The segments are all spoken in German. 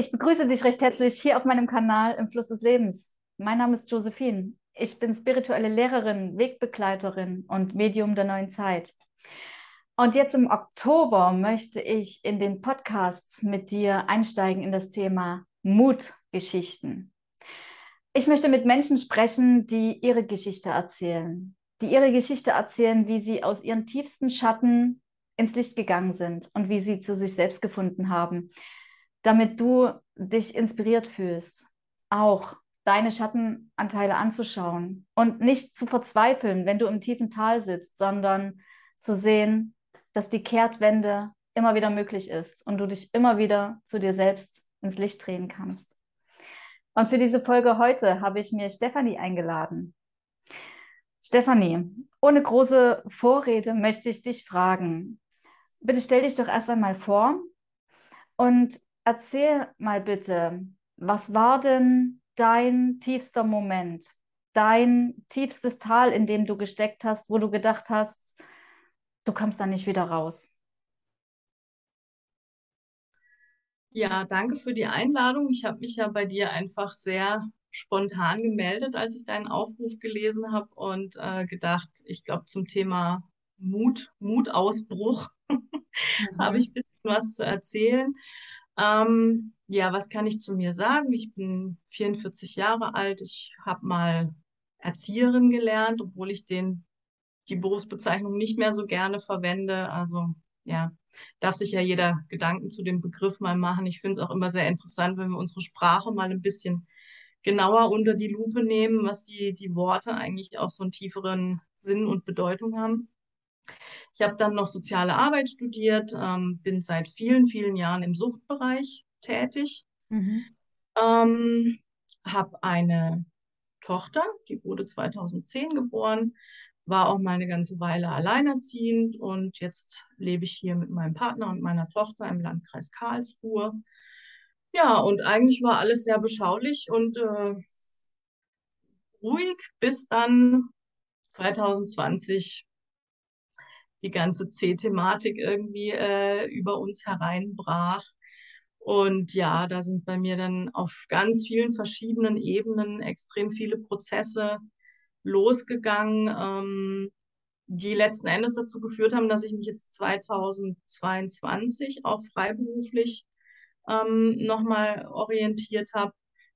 Ich begrüße dich recht herzlich hier auf meinem Kanal im Fluss des Lebens. Mein Name ist Josephine. Ich bin spirituelle Lehrerin, Wegbegleiterin und Medium der neuen Zeit. Und jetzt im Oktober möchte ich in den Podcasts mit dir einsteigen in das Thema Mutgeschichten. Ich möchte mit Menschen sprechen, die ihre Geschichte erzählen, die ihre Geschichte erzählen, wie sie aus ihren tiefsten Schatten ins Licht gegangen sind und wie sie zu sich selbst gefunden haben, damit du dich inspiriert fühlst, auch deine Schattenanteile anzuschauen und nicht zu verzweifeln, wenn du im tiefen Tal sitzt, sondern zu sehen, dass die Kehrtwende immer wieder möglich ist und du dich immer wieder zu dir selbst ins Licht drehen kannst. Und für diese Folge heute habe ich mir Stefanie eingeladen. Stefanie, ohne große Vorrede möchte ich dich fragen. Bitte stell dich doch erst einmal vor und erzähl mal bitte, was war denn dein tiefster Moment, dein tiefstes Tal, in dem du gesteckt hast, wo du gedacht hast, du kommst da nicht wieder raus? Ja, danke für die Einladung. Ich habe mich ja bei dir einfach sehr spontan gemeldet, als ich deinen Aufruf gelesen habe und äh, gedacht, ich glaube zum Thema Mut, Mutausbruch mhm. habe ich ein bisschen was zu erzählen. Ähm, ja, was kann ich zu mir sagen? Ich bin 44 Jahre alt. Ich habe mal Erzieherin gelernt, obwohl ich den, die Berufsbezeichnung nicht mehr so gerne verwende. Also ja, darf sich ja jeder Gedanken zu dem Begriff mal machen. Ich finde es auch immer sehr interessant, wenn wir unsere Sprache mal ein bisschen genauer unter die Lupe nehmen, was die, die Worte eigentlich auch so einen tieferen Sinn und Bedeutung haben. Ich habe dann noch soziale Arbeit studiert, ähm, bin seit vielen, vielen Jahren im Suchtbereich tätig, mhm. ähm, habe eine Tochter, die wurde 2010 geboren, war auch mal eine ganze Weile alleinerziehend und jetzt lebe ich hier mit meinem Partner und meiner Tochter im Landkreis Karlsruhe. Ja, und eigentlich war alles sehr beschaulich und äh, ruhig, bis dann 2020 die ganze C-Thematik irgendwie äh, über uns hereinbrach. Und ja, da sind bei mir dann auf ganz vielen verschiedenen Ebenen extrem viele Prozesse losgegangen, ähm, die letzten Endes dazu geführt haben, dass ich mich jetzt 2022 auch freiberuflich ähm, nochmal orientiert habe,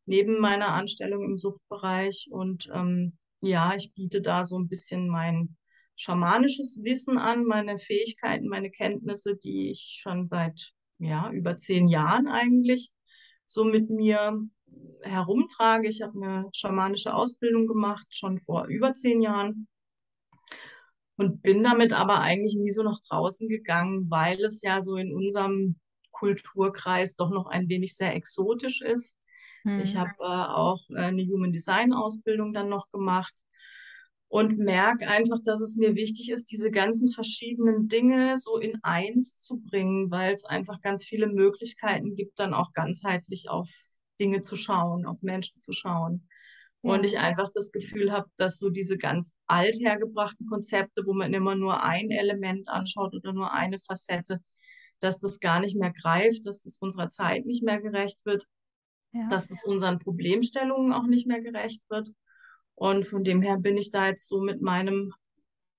neben meiner Anstellung im Suchtbereich. Und ähm, ja, ich biete da so ein bisschen mein schamanisches Wissen an, meine Fähigkeiten, meine Kenntnisse, die ich schon seit ja, über zehn Jahren eigentlich so mit mir herumtrage. Ich habe eine schamanische Ausbildung gemacht, schon vor über zehn Jahren. Und bin damit aber eigentlich nie so nach draußen gegangen, weil es ja so in unserem Kulturkreis doch noch ein wenig sehr exotisch ist. Hm. Ich habe äh, auch eine Human Design Ausbildung dann noch gemacht und merke einfach, dass es mir wichtig ist, diese ganzen verschiedenen Dinge so in eins zu bringen, weil es einfach ganz viele Möglichkeiten gibt, dann auch ganzheitlich auf Dinge zu schauen, auf Menschen zu schauen. Ja. Und ich einfach das Gefühl habe, dass so diese ganz althergebrachten Konzepte, wo man immer nur ein Element anschaut oder nur eine Facette, dass das gar nicht mehr greift, dass es unserer Zeit nicht mehr gerecht wird, ja. dass es unseren Problemstellungen auch nicht mehr gerecht wird. Und von dem her bin ich da jetzt so mit meinem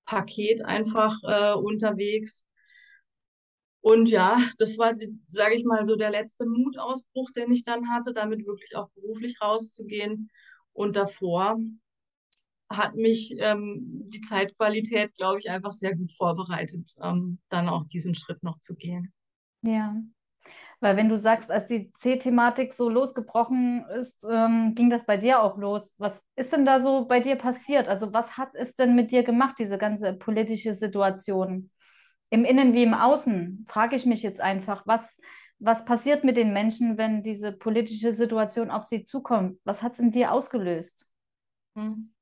Paket einfach äh, unterwegs. Und ja, das war, sage ich mal, so der letzte Mutausbruch, den ich dann hatte, damit wirklich auch beruflich rauszugehen. Und davor hat mich ähm, die Zeitqualität, glaube ich, einfach sehr gut vorbereitet, ähm, dann auch diesen Schritt noch zu gehen. Ja, weil wenn du sagst, als die C-Thematik so losgebrochen ist, ähm, ging das bei dir auch los. Was ist denn da so bei dir passiert? Also was hat es denn mit dir gemacht, diese ganze politische Situation? Im Innen wie im Außen, frage ich mich jetzt einfach, was, was passiert mit den Menschen, wenn diese politische Situation auf sie zukommt? Was hat es in dir ausgelöst? Hm.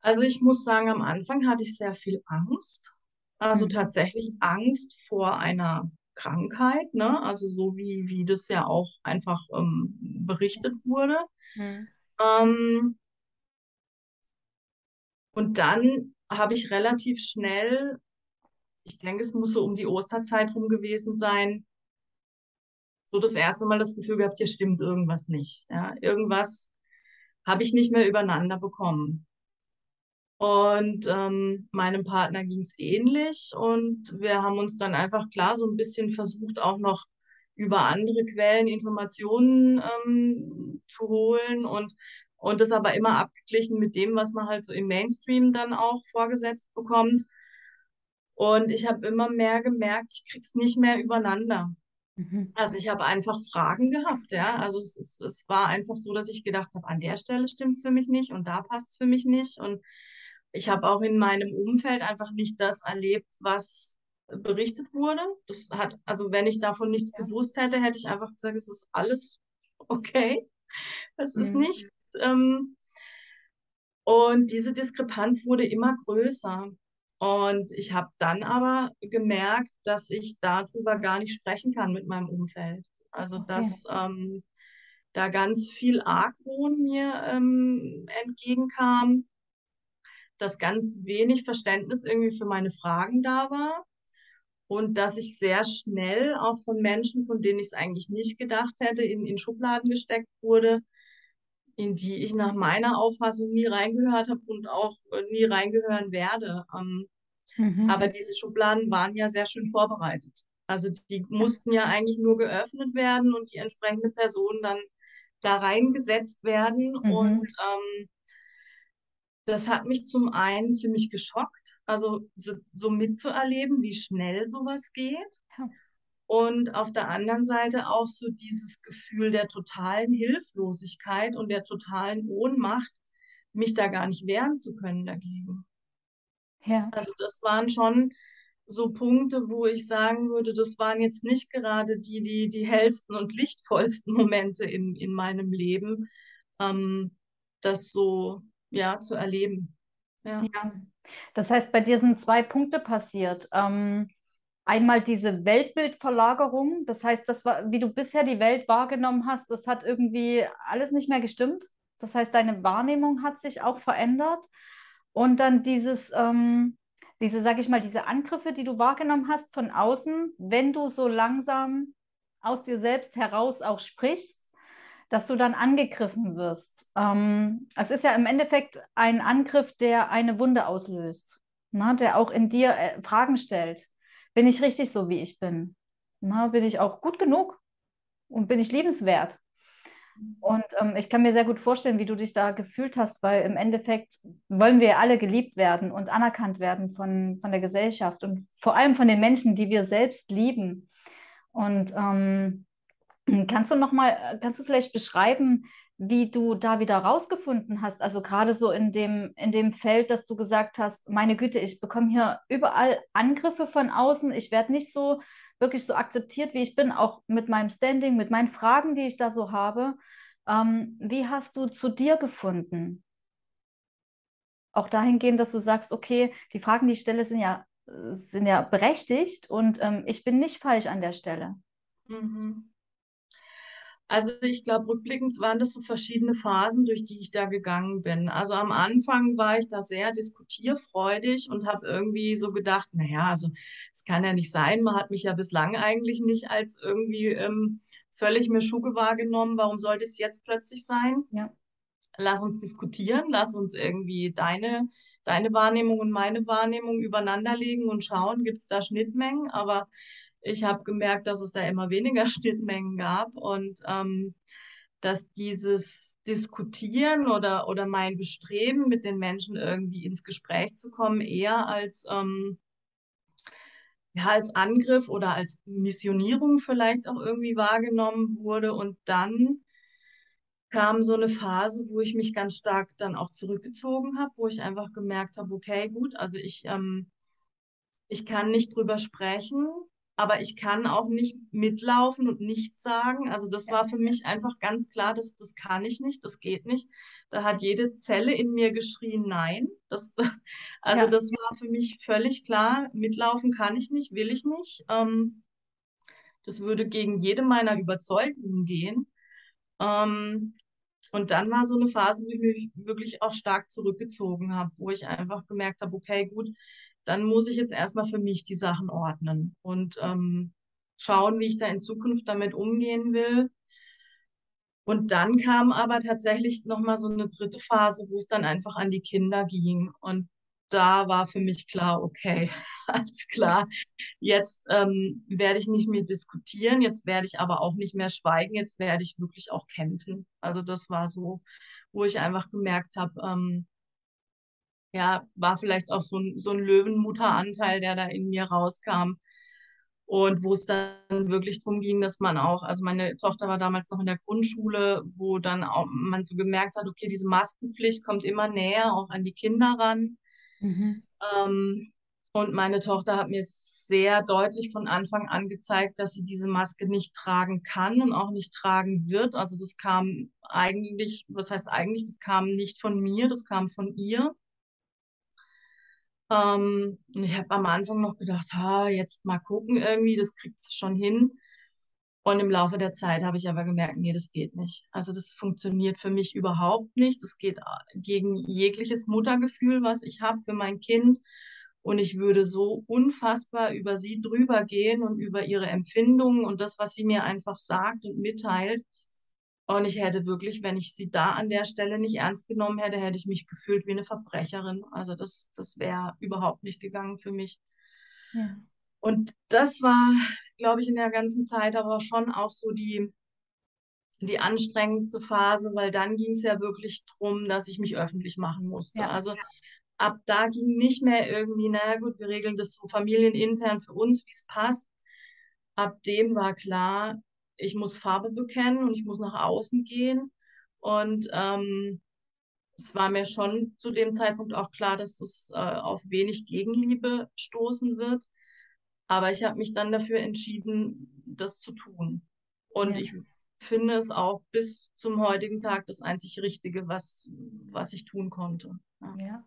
Also ich muss sagen, am Anfang hatte ich sehr viel Angst. Also mhm. tatsächlich Angst vor einer Krankheit, ne? Also so wie, wie das ja auch einfach ähm, berichtet wurde. Mhm. Ähm, und dann habe ich relativ schnell, ich denke, es muss so um die Osterzeit rum gewesen sein, so das erste Mal das Gefühl gehabt, hier stimmt irgendwas nicht. Ja, irgendwas habe ich nicht mehr übereinander bekommen. Und ähm, meinem Partner ging es ähnlich und wir haben uns dann einfach klar so ein bisschen versucht, auch noch über andere Quellen Informationen ähm, zu holen und, und das aber immer abgeglichen mit dem, was man halt so im Mainstream dann auch vorgesetzt bekommt. Und ich habe immer mehr gemerkt, ich krieg's nicht mehr übereinander. Mhm. Also ich habe einfach Fragen gehabt, ja. Also es, es, es war einfach so, dass ich gedacht habe, an der Stelle stimmt es für mich nicht und da passt es für mich nicht. Und ich habe auch in meinem Umfeld einfach nicht das erlebt, was berichtet wurde. Das hat, also wenn ich davon nichts ja. gewusst hätte, hätte ich einfach gesagt, es ist alles okay. Es mhm. ist nicht. Ähm, und diese Diskrepanz wurde immer größer. Und ich habe dann aber gemerkt, dass ich darüber gar nicht sprechen kann mit meinem Umfeld. Also okay. dass ähm, da ganz viel Argwohn mir ähm, entgegenkam, dass ganz wenig Verständnis irgendwie für meine Fragen da war und dass ich sehr schnell auch von Menschen, von denen ich es eigentlich nicht gedacht hätte, in, in Schubladen gesteckt wurde, in die ich nach meiner Auffassung nie reingehört habe und auch äh, nie reingehören werde. Ähm, mhm. Aber diese Schubladen waren ja sehr schön vorbereitet. Also die mussten ja eigentlich nur geöffnet werden und die entsprechende Person dann da reingesetzt werden. Mhm. Und ähm, das hat mich zum einen ziemlich geschockt, also so, so mitzuerleben, wie schnell sowas geht. Ja. Und auf der anderen Seite auch so dieses Gefühl der totalen Hilflosigkeit und der totalen Ohnmacht, mich da gar nicht wehren zu können dagegen. Ja. Also das waren schon so Punkte, wo ich sagen würde, das waren jetzt nicht gerade die, die, die hellsten und lichtvollsten Momente in, in meinem Leben, ähm, das so ja, zu erleben. Ja. ja. Das heißt, bei dir sind zwei Punkte passiert. Ähm, einmal diese Weltbildverlagerung, das heißt, das war, wie du bisher die Welt wahrgenommen hast, das hat irgendwie alles nicht mehr gestimmt. Das heißt, deine Wahrnehmung hat sich auch verändert. Und dann dieses, ähm, diese, sag ich mal, diese Angriffe, die du wahrgenommen hast von außen, wenn du so langsam aus dir selbst heraus auch sprichst, dass du dann angegriffen wirst. Ähm, es ist ja im Endeffekt ein Angriff, der eine Wunde auslöst, ne? der auch in dir äh, Fragen stellt. Bin ich richtig so, wie ich bin? Na, bin ich auch gut genug? Und bin ich liebenswert? Und ähm, ich kann mir sehr gut vorstellen, wie du dich da gefühlt hast, weil im Endeffekt wollen wir alle geliebt werden und anerkannt werden von, von der Gesellschaft und vor allem von den Menschen, die wir selbst lieben. Und ähm, Kannst du noch mal, äh, kannst du vielleicht beschreiben, wie du da wieder rausgefunden hast? Also gerade so in dem, in dem Feld, dass du gesagt hast, meine Güte, ich bekomme hier überall Angriffe von außen. Ich werde nicht so wirklich so akzeptiert, wie ich bin, auch mit meinem Standing, mit meinen Fragen, die ich da so habe. Ähm, wie hast du zu dir gefunden? Auch dahingehend, dass du sagst, okay, die Fragen, die ich stelle, sind ja, sind ja berechtigt und ähm, ich bin nicht falsch an der Stelle. Mhm. Also ich glaube, rückblickend waren das so verschiedene Phasen, durch die ich da gegangen bin. Also am Anfang war ich da sehr diskutierfreudig und habe irgendwie so gedacht, naja, also es kann ja nicht sein, man hat mich ja bislang eigentlich nicht als irgendwie ähm, völlig Schuge wahrgenommen, warum sollte es jetzt plötzlich sein? Ja. Lass uns diskutieren, lass uns irgendwie deine, deine Wahrnehmung und meine Wahrnehmung übereinander legen und schauen, gibt es da Schnittmengen, aber ich habe gemerkt, dass es da immer weniger Schnittmengen gab und ähm, dass dieses Diskutieren oder, oder mein Bestreben, mit den Menschen irgendwie ins Gespräch zu kommen, eher als, ähm, ja, als Angriff oder als Missionierung vielleicht auch irgendwie wahrgenommen wurde. Und dann kam so eine Phase, wo ich mich ganz stark dann auch zurückgezogen habe, wo ich einfach gemerkt habe, okay, gut, also ich, ähm, ich kann nicht drüber sprechen, aber ich kann auch nicht mitlaufen und nichts sagen. Also das war für mich einfach ganz klar, das, das kann ich nicht, das geht nicht. Da hat jede Zelle in mir geschrien, nein. Das, also ja. das war für mich völlig klar, mitlaufen kann ich nicht, will ich nicht. Ähm, das würde gegen jede meiner Überzeugungen gehen. Ähm, und dann war so eine Phase, wo ich mich wirklich auch stark zurückgezogen habe, wo ich einfach gemerkt habe, okay, gut, dann muss ich jetzt erstmal für mich die Sachen ordnen. Und ähm, schauen, wie ich da in Zukunft damit umgehen will. Und dann kam aber tatsächlich nochmal so eine dritte Phase, wo es dann einfach an die Kinder ging. Und da war für mich klar, okay, alles klar, jetzt ähm, werde ich nicht mehr diskutieren, jetzt werde ich aber auch nicht mehr schweigen, jetzt werde ich wirklich auch kämpfen. Also das war so, wo ich einfach gemerkt habe, ähm, ja, war vielleicht auch so ein, so ein Löwenmutteranteil, der da in mir rauskam. Und wo es dann wirklich darum ging, dass man auch, also meine Tochter war damals noch in der Grundschule, wo dann auch man so gemerkt hat, okay, diese Maskenpflicht kommt immer näher auch an die Kinder ran. Mhm. Ähm, und meine Tochter hat mir sehr deutlich von Anfang an gezeigt, dass sie diese Maske nicht tragen kann und auch nicht tragen wird. Also das kam eigentlich, was heißt eigentlich, das kam nicht von mir, das kam von ihr. Ähm, und ich habe am Anfang noch gedacht, ha, jetzt mal gucken irgendwie, das kriegt sie schon hin. Und im Laufe der Zeit habe ich aber gemerkt, nee, das geht nicht. Also das funktioniert für mich überhaupt nicht. Das geht äh, gegen jegliches Muttergefühl, was ich habe für mein Kind. Und ich würde so unfassbar über sie drüber gehen und über ihre Empfindungen und das, was sie mir einfach sagt und mitteilt. Und ich hätte wirklich, wenn ich sie da an der Stelle nicht ernst genommen hätte, hätte ich mich gefühlt wie eine Verbrecherin. Also das, das wäre überhaupt nicht gegangen für mich. Ja. Und das war, glaube ich, in der ganzen Zeit aber schon auch so die, die anstrengendste Phase, weil dann ging es ja wirklich darum, dass ich mich öffentlich machen musste. Ja. Also ab da ging nicht mehr irgendwie, naja gut, wir regeln das so familienintern für uns, wie es passt. Ab dem war klar, ich muss Farbe bekennen und ich muss nach außen gehen. Und ähm, es war mir schon zu dem Zeitpunkt auch klar, dass das äh, auf wenig Gegenliebe stoßen wird. Aber ich habe mich dann dafür entschieden, das zu tun. Und ja. ich finde es auch bis zum heutigen Tag das einzig Richtige, was, was ich tun konnte. Ja. ja.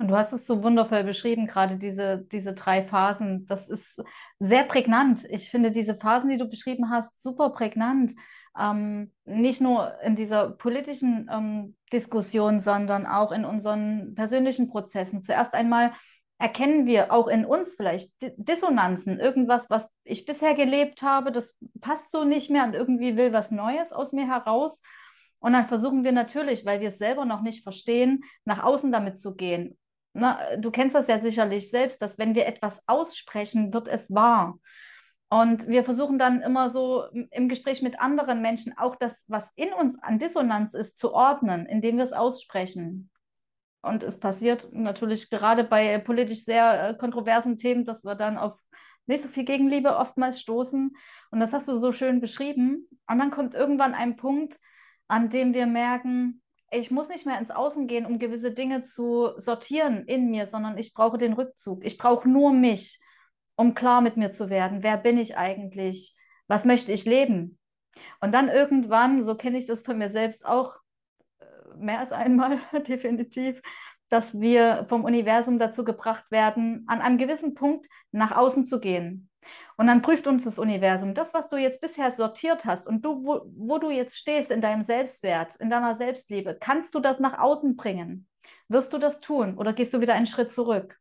Und du hast es so wundervoll beschrieben, gerade diese, diese drei Phasen. Das ist sehr prägnant. Ich finde diese Phasen, die du beschrieben hast, super prägnant. Ähm, nicht nur in dieser politischen ähm, Diskussion, sondern auch in unseren persönlichen Prozessen. Zuerst einmal erkennen wir auch in uns vielleicht Dissonanzen, irgendwas, was ich bisher gelebt habe, das passt so nicht mehr und irgendwie will was Neues aus mir heraus. Und dann versuchen wir natürlich, weil wir es selber noch nicht verstehen, nach außen damit zu gehen na, du kennst das ja sicherlich selbst, dass wenn wir etwas aussprechen, wird es wahr. Und wir versuchen dann immer so im Gespräch mit anderen Menschen auch das, was in uns an Dissonanz ist, zu ordnen, indem wir es aussprechen. Und es passiert natürlich gerade bei politisch sehr äh, kontroversen Themen, dass wir dann auf nicht so viel Gegenliebe oftmals stoßen. Und das hast du so schön beschrieben. Und dann kommt irgendwann ein Punkt, an dem wir merken, ich muss nicht mehr ins Außen gehen, um gewisse Dinge zu sortieren in mir, sondern ich brauche den Rückzug. Ich brauche nur mich, um klar mit mir zu werden. Wer bin ich eigentlich? Was möchte ich leben? Und dann irgendwann, so kenne ich das von mir selbst auch äh, mehr als einmal definitiv, dass wir vom Universum dazu gebracht werden, an einem gewissen Punkt nach außen zu gehen. Und dann prüft uns das Universum, das, was du jetzt bisher sortiert hast und du, wo, wo du jetzt stehst in deinem Selbstwert, in deiner Selbstliebe, kannst du das nach außen bringen? Wirst du das tun oder gehst du wieder einen Schritt zurück?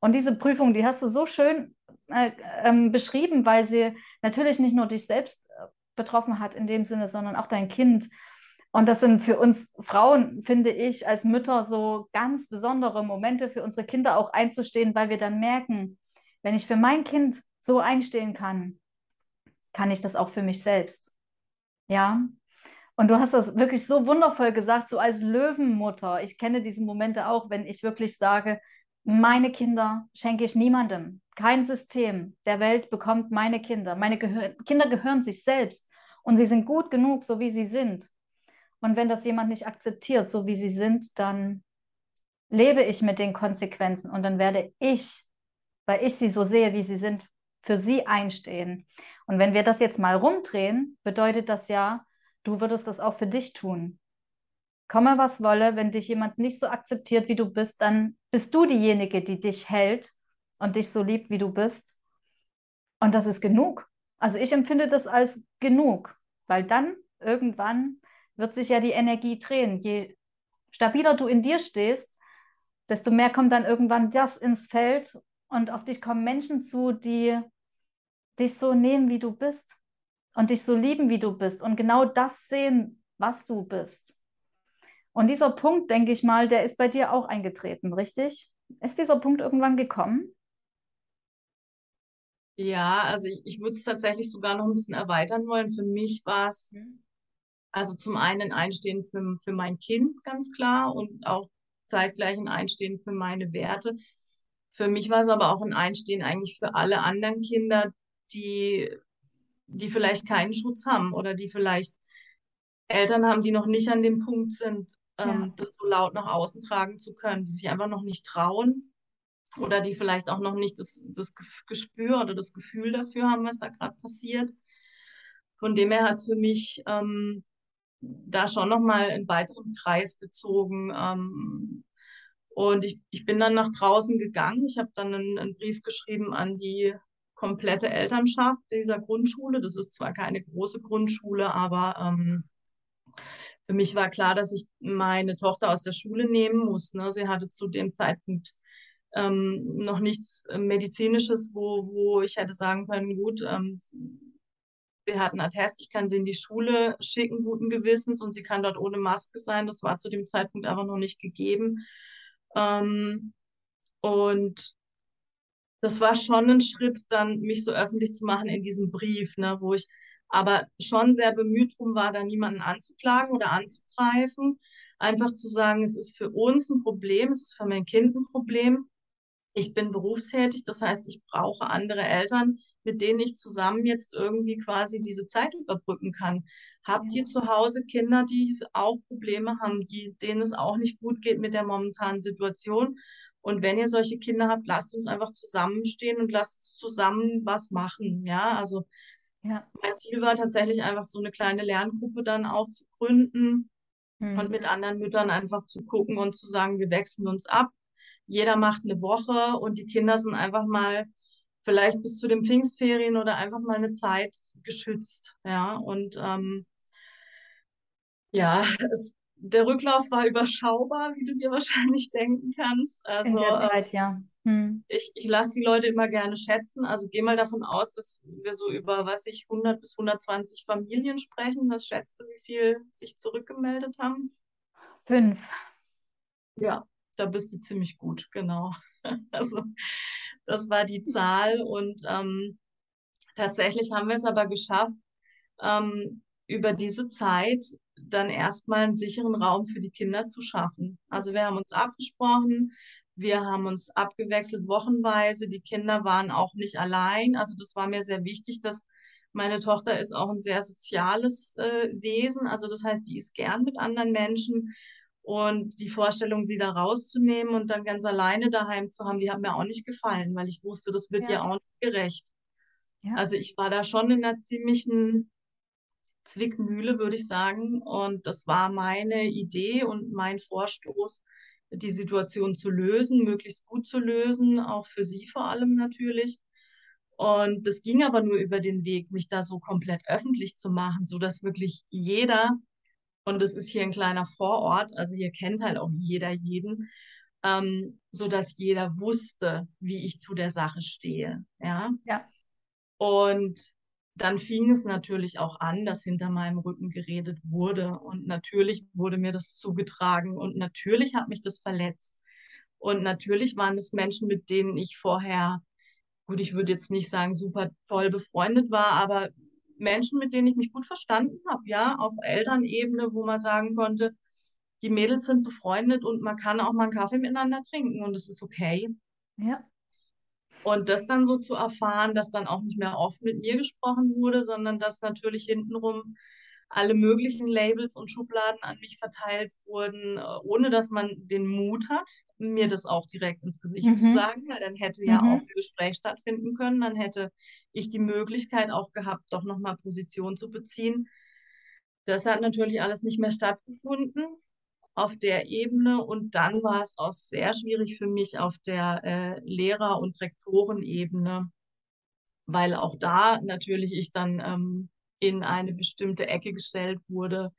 Und diese Prüfung, die hast du so schön äh, ähm, beschrieben, weil sie natürlich nicht nur dich selbst äh, betroffen hat in dem Sinne, sondern auch dein Kind. Und das sind für uns Frauen, finde ich, als Mütter so ganz besondere Momente für unsere Kinder auch einzustehen, weil wir dann merken, wenn ich für mein Kind so einstehen kann, kann ich das auch für mich selbst. Ja. Und du hast das wirklich so wundervoll gesagt, so als Löwenmutter. Ich kenne diese Momente auch, wenn ich wirklich sage, meine Kinder schenke ich niemandem. Kein System der Welt bekommt meine Kinder. Meine Gehör Kinder gehören sich selbst und sie sind gut genug, so wie sie sind. Und wenn das jemand nicht akzeptiert, so wie sie sind, dann lebe ich mit den Konsequenzen und dann werde ich, weil ich sie so sehe, wie sie sind, für sie einstehen. Und wenn wir das jetzt mal rumdrehen, bedeutet das ja, du würdest das auch für dich tun. Komme, was wolle, wenn dich jemand nicht so akzeptiert, wie du bist, dann bist du diejenige, die dich hält und dich so liebt, wie du bist. Und das ist genug. Also ich empfinde das als genug, weil dann irgendwann wird sich ja die Energie drehen. Je stabiler du in dir stehst, desto mehr kommt dann irgendwann das ins Feld und auf dich kommen Menschen zu, die dich so nehmen, wie du bist und dich so lieben, wie du bist und genau das sehen, was du bist. Und dieser Punkt, denke ich mal, der ist bei dir auch eingetreten, richtig? Ist dieser Punkt irgendwann gekommen? Ja, also ich, ich würde es tatsächlich sogar noch ein bisschen erweitern wollen. Für mich war es mhm. also zum einen ein Einstehen für, für mein Kind, ganz klar, und auch zeitgleich ein Einstehen für meine Werte. Für mich war es aber auch ein Einstehen eigentlich für alle anderen Kinder, die, die vielleicht keinen Schutz haben oder die vielleicht Eltern haben, die noch nicht an dem Punkt sind, ähm, ja. das so laut nach außen tragen zu können, die sich einfach noch nicht trauen oder die vielleicht auch noch nicht das, das Gespür oder das Gefühl dafür haben, was da gerade passiert. Von dem her hat es für mich ähm, da schon nochmal einen weiteren Kreis gezogen. Ähm, und ich, ich bin dann nach draußen gegangen. Ich habe dann einen, einen Brief geschrieben an die komplette Elternschaft dieser Grundschule. Das ist zwar keine große Grundschule, aber ähm, für mich war klar, dass ich meine Tochter aus der Schule nehmen muss. Ne? Sie hatte zu dem Zeitpunkt ähm, noch nichts Medizinisches, wo, wo ich hätte sagen können, gut, ähm, sie hat einen Attest, ich kann sie in die Schule schicken, guten Gewissens, und sie kann dort ohne Maske sein. Das war zu dem Zeitpunkt aber noch nicht gegeben. Ähm, und das war schon ein Schritt, dann mich so öffentlich zu machen in diesem Brief, ne, wo ich aber schon sehr bemüht drum war, da niemanden anzuklagen oder anzugreifen. Einfach zu sagen, es ist für uns ein Problem, es ist für mein Kind ein Problem. Ich bin berufstätig, das heißt, ich brauche andere Eltern, mit denen ich zusammen jetzt irgendwie quasi diese Zeit überbrücken kann. Habt ja. ihr zu Hause Kinder, die auch Probleme haben, die, denen es auch nicht gut geht mit der momentanen Situation? Und wenn ihr solche Kinder habt, lasst uns einfach zusammenstehen und lasst uns zusammen was machen. Ja, also ja. Mein Ziel war tatsächlich einfach so eine kleine Lerngruppe dann auch zu gründen mhm. und mit anderen Müttern einfach zu gucken und zu sagen, wir wechseln uns ab. Jeder macht eine Woche und die Kinder sind einfach mal vielleicht bis zu den Pfingstferien oder einfach mal eine Zeit geschützt. Ja, und ähm, ja, es, der Rücklauf war überschaubar, wie du dir wahrscheinlich denken kannst. Also, In der Zeit, ja. Hm. Ich, ich lasse die Leute immer gerne schätzen. Also geh mal davon aus, dass wir so über, was ich, 100 bis 120 Familien sprechen. Was schätzt du, wie viel sich zurückgemeldet haben? Fünf. Ja, da bist du ziemlich gut, genau. Also das war die Zahl und ähm, tatsächlich haben wir es aber geschafft, ähm, über diese Zeit dann erstmal einen sicheren Raum für die Kinder zu schaffen. Also wir haben uns abgesprochen, wir haben uns abgewechselt wochenweise. Die Kinder waren auch nicht allein. Also das war mir sehr wichtig, dass meine Tochter ist auch ein sehr soziales äh, Wesen. Also das heißt, die ist gern mit anderen Menschen. Und die Vorstellung, sie da rauszunehmen und dann ganz alleine daheim zu haben, die hat mir auch nicht gefallen, weil ich wusste, das wird ja. ihr auch nicht gerecht. Ja. Also ich war da schon in einer ziemlichen Zwickmühle, würde ich sagen. Und das war meine Idee und mein Vorstoß, die Situation zu lösen, möglichst gut zu lösen, auch für sie vor allem natürlich. Und das ging aber nur über den Weg, mich da so komplett öffentlich zu machen, so dass wirklich jeder, und das ist hier ein kleiner Vorort, also hier kennt halt auch jeder jeden, ähm, so dass jeder wusste, wie ich zu der Sache stehe. Ja. ja. Und dann fing es natürlich auch an, dass hinter meinem Rücken geredet wurde. Und natürlich wurde mir das zugetragen und natürlich hat mich das verletzt. Und natürlich waren es Menschen, mit denen ich vorher, gut, ich würde jetzt nicht sagen, super toll befreundet war, aber Menschen, mit denen ich mich gut verstanden habe, ja, auf Elternebene, wo man sagen konnte, die Mädels sind befreundet und man kann auch mal einen Kaffee miteinander trinken und es ist okay. Ja. Und das dann so zu erfahren, dass dann auch nicht mehr oft mit mir gesprochen wurde, sondern dass natürlich hintenrum alle möglichen Labels und Schubladen an mich verteilt wurden, äh, ohne dass man den Mut hat, mir das auch direkt ins Gesicht mhm. zu sagen, weil dann hätte ja mhm. auch ein Gespräch stattfinden können, dann hätte ich die Möglichkeit auch gehabt, doch nochmal Position zu beziehen. Das hat natürlich alles nicht mehr stattgefunden auf der Ebene und dann war es auch sehr schwierig für mich auf der äh, Lehrer- und Rektorenebene, weil auch da natürlich ich dann ähm, in eine bestimmte Ecke gestellt wurde.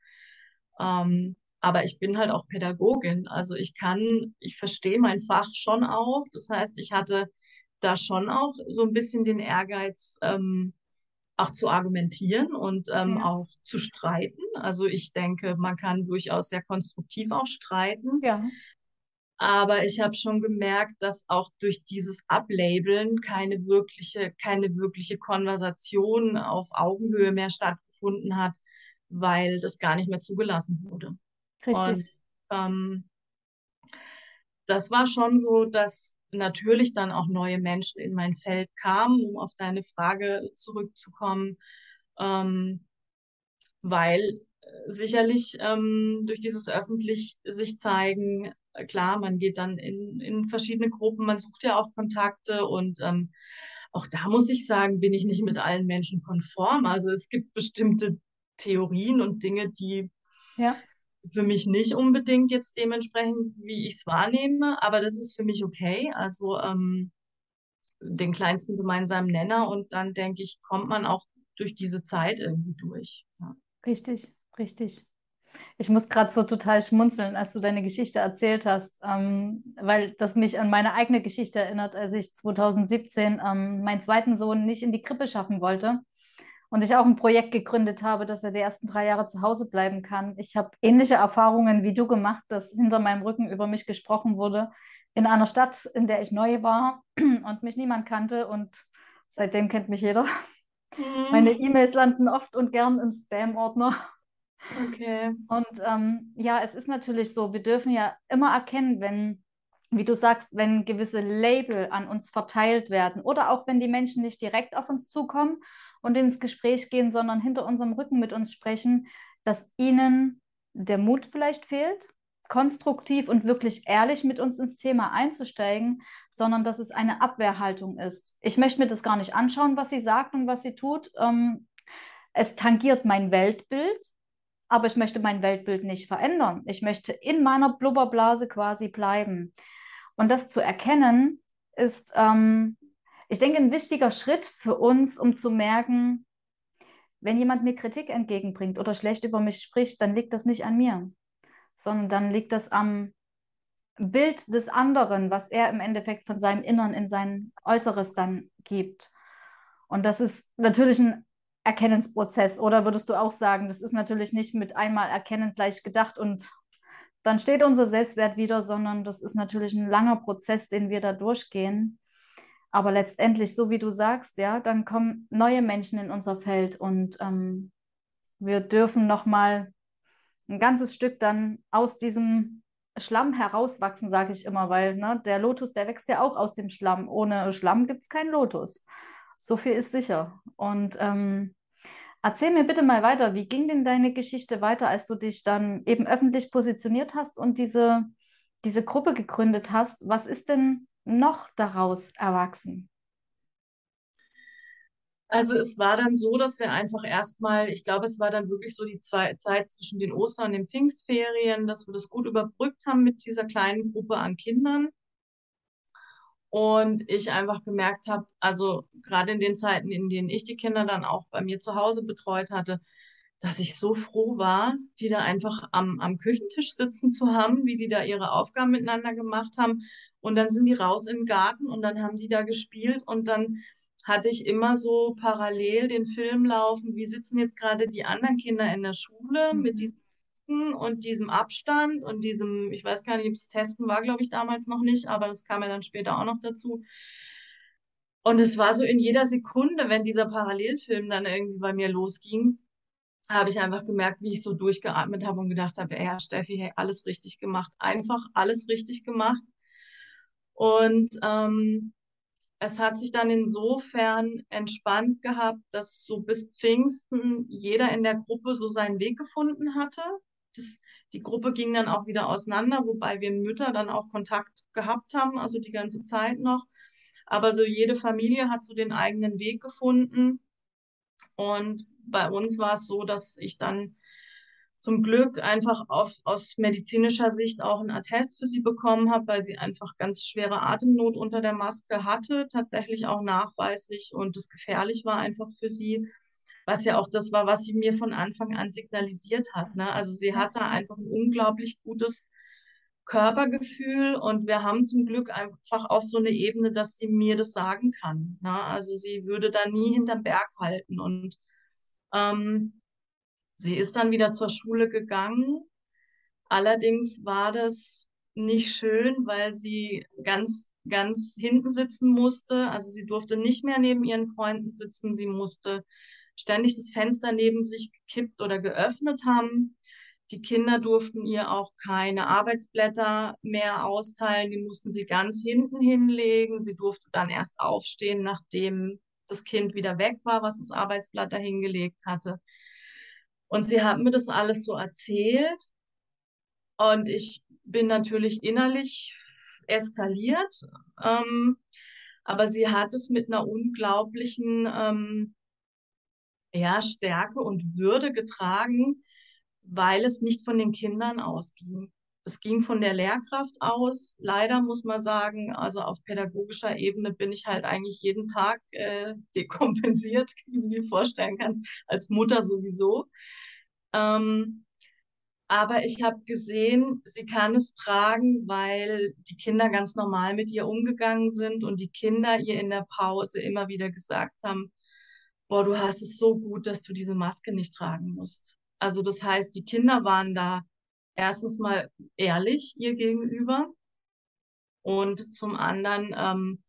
Ähm, aber ich bin halt auch Pädagogin, also ich kann, ich verstehe mein Fach schon auch. Das heißt, ich hatte da schon auch so ein bisschen den Ehrgeiz, ähm, auch zu argumentieren und ähm, ja. auch zu streiten. Also ich denke, man kann durchaus sehr konstruktiv auch streiten. Ja. Aber ich habe schon gemerkt, dass auch durch dieses Ablabeln keine wirkliche, keine wirkliche Konversation auf Augenhöhe mehr stattgefunden hat, weil das gar nicht mehr zugelassen wurde. Richtig. Und ähm, das war schon so, dass natürlich dann auch neue Menschen in mein Feld kamen, um auf deine Frage zurückzukommen, ähm, weil äh, sicherlich ähm, durch dieses öffentlich sich zeigen, klar, man geht dann in, in verschiedene Gruppen, man sucht ja auch Kontakte und ähm, auch da muss ich sagen, bin ich nicht mit allen Menschen konform. Also es gibt bestimmte Theorien und Dinge, die ja für mich nicht unbedingt jetzt dementsprechend, wie ich es wahrnehme, aber das ist für mich okay. Also ähm, den kleinsten gemeinsamen Nenner und dann denke ich, kommt man auch durch diese Zeit irgendwie durch. Ja. Richtig, richtig. Ich muss gerade so total schmunzeln, als du deine Geschichte erzählt hast, ähm, weil das mich an meine eigene Geschichte erinnert, als ich 2017 ähm, meinen zweiten Sohn nicht in die Krippe schaffen wollte und ich auch ein Projekt gegründet habe, dass er die ersten drei Jahre zu Hause bleiben kann. Ich habe ähnliche Erfahrungen wie du gemacht, dass hinter meinem Rücken über mich gesprochen wurde in einer Stadt, in der ich neu war und mich niemand kannte und seitdem kennt mich jeder. Mhm. Meine E-Mails landen oft und gern im Spam-Ordner. Okay. Und ähm, ja, es ist natürlich so, wir dürfen ja immer erkennen, wenn, wie du sagst, wenn gewisse Label an uns verteilt werden oder auch wenn die Menschen nicht direkt auf uns zukommen und ins Gespräch gehen, sondern hinter unserem Rücken mit uns sprechen, dass ihnen der Mut vielleicht fehlt, konstruktiv und wirklich ehrlich mit uns ins Thema einzusteigen, sondern dass es eine Abwehrhaltung ist. Ich möchte mir das gar nicht anschauen, was sie sagt und was sie tut. Ähm, es tangiert mein Weltbild, aber ich möchte mein Weltbild nicht verändern. Ich möchte in meiner Blubberblase quasi bleiben. Und das zu erkennen, ist ähm, ich denke, ein wichtiger Schritt für uns, um zu merken, wenn jemand mir Kritik entgegenbringt oder schlecht über mich spricht, dann liegt das nicht an mir, sondern dann liegt das am Bild des anderen, was er im Endeffekt von seinem Innern in sein Äußeres dann gibt. Und das ist natürlich ein Erkennensprozess. Oder würdest du auch sagen, das ist natürlich nicht mit einmal erkennen gleich gedacht und dann steht unser Selbstwert wieder, sondern das ist natürlich ein langer Prozess, den wir da durchgehen. Aber letztendlich, so wie du sagst, ja, dann kommen neue Menschen in unser Feld und ähm, wir dürfen nochmal ein ganzes Stück dann aus diesem Schlamm herauswachsen, sage ich immer, weil ne, der Lotus, der wächst ja auch aus dem Schlamm. Ohne Schlamm gibt es keinen Lotus. So viel ist sicher. Und ähm, erzähl mir bitte mal weiter, wie ging denn deine Geschichte weiter, als du dich dann eben öffentlich positioniert hast und diese, diese Gruppe gegründet hast? Was ist denn noch daraus erwachsen? Also es war dann so, dass wir einfach erstmal, ich glaube, es war dann wirklich so die Zeit zwischen den Ostern und den Pfingstferien, dass wir das gut überbrückt haben mit dieser kleinen Gruppe an Kindern. Und ich einfach gemerkt habe, also gerade in den Zeiten, in denen ich die Kinder dann auch bei mir zu Hause betreut hatte, dass ich so froh war, die da einfach am, am Küchentisch sitzen zu haben, wie die da ihre Aufgaben miteinander gemacht haben und dann sind die raus im Garten und dann haben die da gespielt und dann hatte ich immer so parallel den Film laufen, wie sitzen jetzt gerade die anderen Kinder in der Schule mhm. mit diesem und diesem Abstand und diesem, ich weiß gar nicht, es Testen war, glaube ich, damals noch nicht, aber das kam ja dann später auch noch dazu. Und es war so in jeder Sekunde, wenn dieser Parallelfilm dann irgendwie bei mir losging, habe ich einfach gemerkt, wie ich so durchgeatmet habe und gedacht habe, ja, Steffi, hey, alles richtig gemacht. Einfach alles richtig gemacht. Und ähm, es hat sich dann insofern entspannt gehabt, dass so bis Pfingsten jeder in der Gruppe so seinen Weg gefunden hatte. Das, die Gruppe ging dann auch wieder auseinander, wobei wir Mütter dann auch Kontakt gehabt haben, also die ganze Zeit noch. Aber so jede Familie hat so den eigenen Weg gefunden. Und bei uns war es so, dass ich dann zum Glück einfach aus, aus medizinischer Sicht auch einen Attest für sie bekommen habe, weil sie einfach ganz schwere Atemnot unter der Maske hatte, tatsächlich auch nachweislich und es gefährlich war einfach für sie, was ja auch das war, was sie mir von Anfang an signalisiert hat. Ne? Also sie hat da einfach ein unglaublich gutes Körpergefühl und wir haben zum Glück einfach auch so eine Ebene, dass sie mir das sagen kann. Ne? Also sie würde da nie hinterm Berg halten und ähm, sie ist dann wieder zur Schule gegangen. Allerdings war das nicht schön, weil sie ganz, ganz hinten sitzen musste. Also sie durfte nicht mehr neben ihren Freunden sitzen. Sie musste ständig das Fenster neben sich gekippt oder geöffnet haben. Die Kinder durften ihr auch keine Arbeitsblätter mehr austeilen. Die mussten sie ganz hinten hinlegen. Sie durfte dann erst aufstehen, nachdem das Kind wieder weg war, was das Arbeitsblatt da hingelegt hatte. Und sie hat mir das alles so erzählt. Und ich bin natürlich innerlich eskaliert. Ähm, aber sie hat es mit einer unglaublichen ähm, ja, Stärke und Würde getragen, weil es nicht von den Kindern ausging. Es ging von der Lehrkraft aus. Leider muss man sagen, also auf pädagogischer Ebene bin ich halt eigentlich jeden Tag äh, dekompensiert, wie du dir vorstellen kannst, als Mutter sowieso. Ähm, aber ich habe gesehen, sie kann es tragen, weil die Kinder ganz normal mit ihr umgegangen sind und die Kinder ihr in der Pause immer wieder gesagt haben, boah, du hast es so gut, dass du diese Maske nicht tragen musst. Also das heißt, die Kinder waren da erstens mal ehrlich ihr gegenüber und zum anderen ähm,